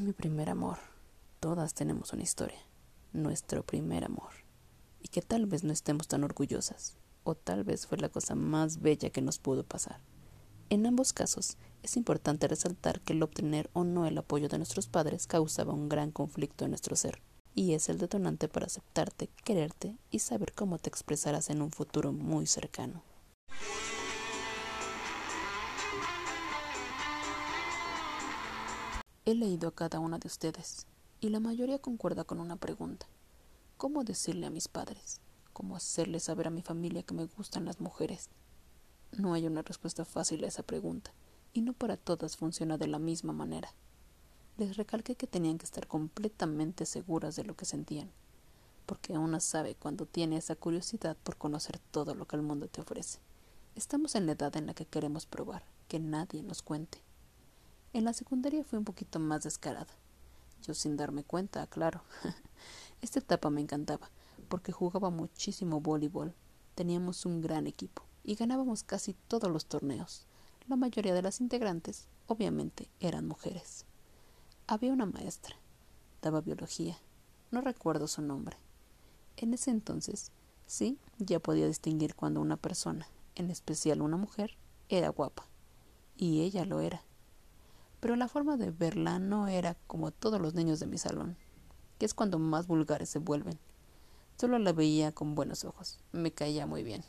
Mi primer amor. Todas tenemos una historia. Nuestro primer amor. Y que tal vez no estemos tan orgullosas. O tal vez fue la cosa más bella que nos pudo pasar. En ambos casos, es importante resaltar que el obtener o no el apoyo de nuestros padres causaba un gran conflicto en nuestro ser, y es el detonante para aceptarte, quererte y saber cómo te expresarás en un futuro muy cercano. He leído a cada una de ustedes, y la mayoría concuerda con una pregunta. ¿Cómo decirle a mis padres? ¿Cómo hacerle saber a mi familia que me gustan las mujeres? No hay una respuesta fácil a esa pregunta, y no para todas funciona de la misma manera. Les recalqué que tenían que estar completamente seguras de lo que sentían, porque una sabe cuando tiene esa curiosidad por conocer todo lo que el mundo te ofrece. Estamos en la edad en la que queremos probar, que nadie nos cuente. En la secundaria fui un poquito más descarada. Yo sin darme cuenta, claro. Esta etapa me encantaba, porque jugaba muchísimo voleibol. Teníamos un gran equipo y ganábamos casi todos los torneos. La mayoría de las integrantes, obviamente, eran mujeres. Había una maestra, daba biología, no recuerdo su nombre. En ese entonces, sí, ya podía distinguir cuando una persona, en especial una mujer, era guapa. Y ella lo era pero la forma de verla no era como todos los niños de mi salón, que es cuando más vulgares se vuelven. Solo la veía con buenos ojos, me caía muy bien.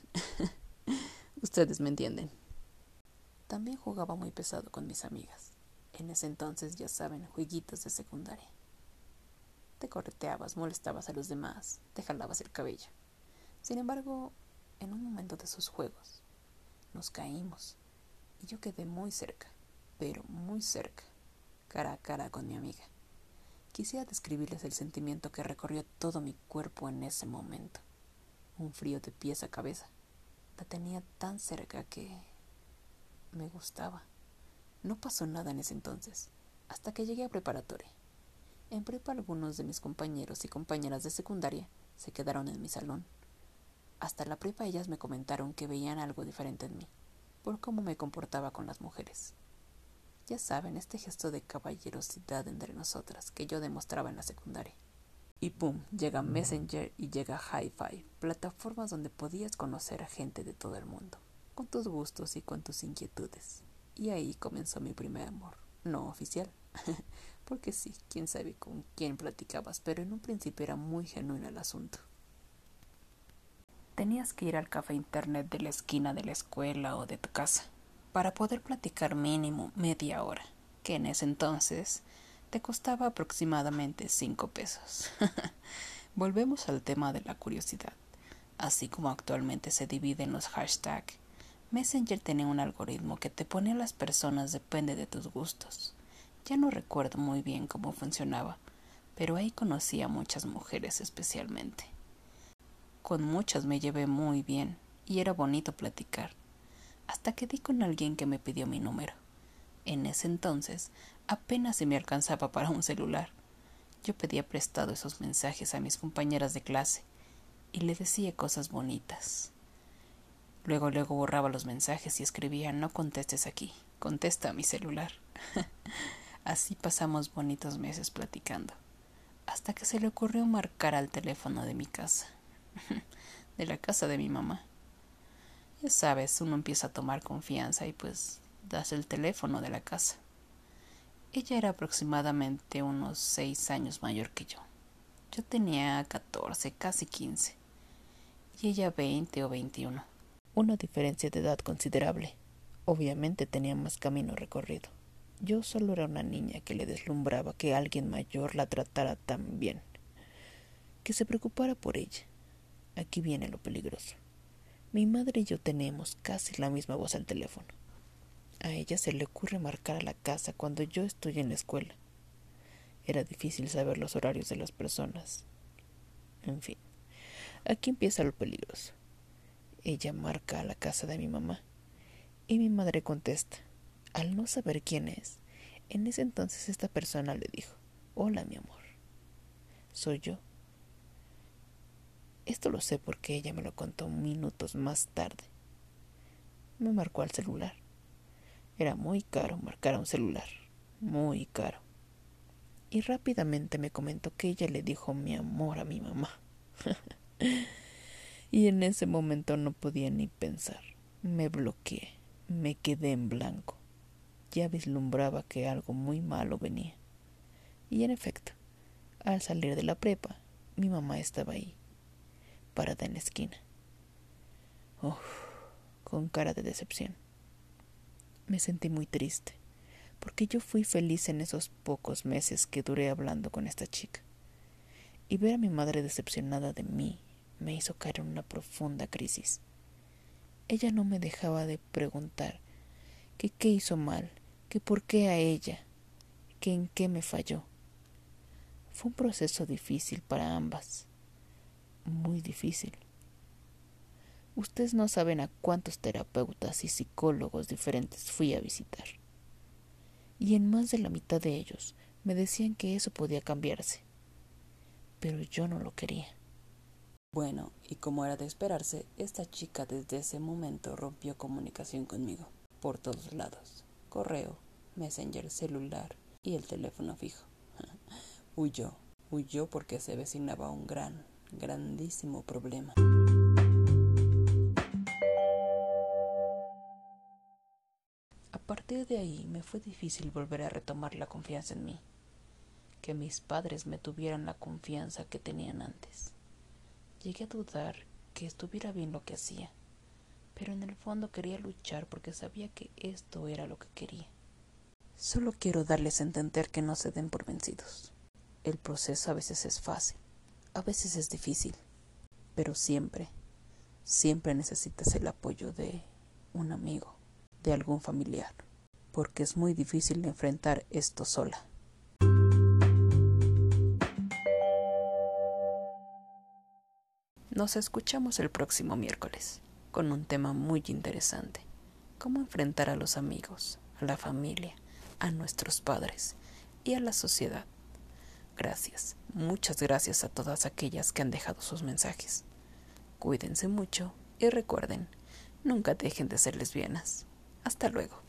Ustedes me entienden. También jugaba muy pesado con mis amigas. En ese entonces, ya saben, jueguitos de secundaria. Te correteabas, molestabas a los demás, te jalabas el cabello. Sin embargo, en un momento de esos juegos, nos caímos y yo quedé muy cerca pero muy cerca, cara a cara con mi amiga. Quisiera describirles el sentimiento que recorrió todo mi cuerpo en ese momento. Un frío de pies a cabeza. La tenía tan cerca que me gustaba. No pasó nada en ese entonces, hasta que llegué a preparatoria. En prepa algunos de mis compañeros y compañeras de secundaria se quedaron en mi salón. Hasta la prepa ellas me comentaron que veían algo diferente en mí, por cómo me comportaba con las mujeres. Ya saben, este gesto de caballerosidad entre nosotras que yo demostraba en la secundaria. Y pum, llega Messenger y llega Hi-Fi, plataformas donde podías conocer a gente de todo el mundo, con tus gustos y con tus inquietudes. Y ahí comenzó mi primer amor, no oficial, porque sí, quién sabe con quién platicabas, pero en un principio era muy genuino el asunto. Tenías que ir al café internet de la esquina de la escuela o de tu casa para poder platicar mínimo media hora, que en ese entonces te costaba aproximadamente cinco pesos. Volvemos al tema de la curiosidad. Así como actualmente se divide en los hashtags, Messenger tenía un algoritmo que te pone a las personas depende de tus gustos. Ya no recuerdo muy bien cómo funcionaba, pero ahí conocí a muchas mujeres especialmente. Con muchas me llevé muy bien y era bonito platicar hasta que di con alguien que me pidió mi número. En ese entonces apenas se me alcanzaba para un celular. Yo pedía prestado esos mensajes a mis compañeras de clase y le decía cosas bonitas. Luego, luego borraba los mensajes y escribía no contestes aquí, contesta a mi celular. Así pasamos bonitos meses platicando, hasta que se le ocurrió marcar al teléfono de mi casa, de la casa de mi mamá. Ya sabes, uno empieza a tomar confianza y pues das el teléfono de la casa. Ella era aproximadamente unos seis años mayor que yo. Yo tenía catorce, casi quince, y ella veinte o veintiuno. Una diferencia de edad considerable. Obviamente tenía más camino recorrido. Yo solo era una niña que le deslumbraba que alguien mayor la tratara tan bien, que se preocupara por ella. Aquí viene lo peligroso. Mi madre y yo tenemos casi la misma voz al teléfono. A ella se le ocurre marcar a la casa cuando yo estoy en la escuela. Era difícil saber los horarios de las personas. En fin, aquí empieza lo peligroso. Ella marca a la casa de mi mamá y mi madre contesta. Al no saber quién es, en ese entonces esta persona le dijo, Hola mi amor, soy yo. Esto lo sé porque ella me lo contó minutos más tarde. Me marcó al celular. Era muy caro marcar a un celular. Muy caro. y rápidamente me comentó que ella le dijo mi amor a mi mamá. y en ese momento no podía ni pensar. Me bloqueé, me quedé en blanco. Ya vislumbraba que algo muy malo venía. Y en efecto, al salir de la prepa, mi mamá estaba ahí, parada en la esquina. Uf, con cara de decepción. Me sentí muy triste, porque yo fui feliz en esos pocos meses que duré hablando con esta chica. Y ver a mi madre decepcionada de mí me hizo caer en una profunda crisis. Ella no me dejaba de preguntar que qué hizo mal, que por qué a ella, que en qué me falló. Fue un proceso difícil para ambas, muy difícil. Ustedes no saben a cuántos terapeutas y psicólogos diferentes fui a visitar. Y en más de la mitad de ellos me decían que eso podía cambiarse. Pero yo no lo quería. Bueno, y como era de esperarse, esta chica desde ese momento rompió comunicación conmigo, por todos lados. Correo, messenger, celular y el teléfono fijo. huyó, huyó porque se vecinaba un gran, grandísimo problema. A partir de ahí me fue difícil volver a retomar la confianza en mí, que mis padres me tuvieran la confianza que tenían antes. Llegué a dudar que estuviera bien lo que hacía, pero en el fondo quería luchar porque sabía que esto era lo que quería. Solo quiero darles a entender que no se den por vencidos. El proceso a veces es fácil, a veces es difícil, pero siempre, siempre necesitas el apoyo de un amigo de algún familiar, porque es muy difícil enfrentar esto sola. Nos escuchamos el próximo miércoles con un tema muy interesante, cómo enfrentar a los amigos, a la familia, a nuestros padres y a la sociedad. Gracias, muchas gracias a todas aquellas que han dejado sus mensajes. Cuídense mucho y recuerden, nunca dejen de ser lesbianas. Hasta luego.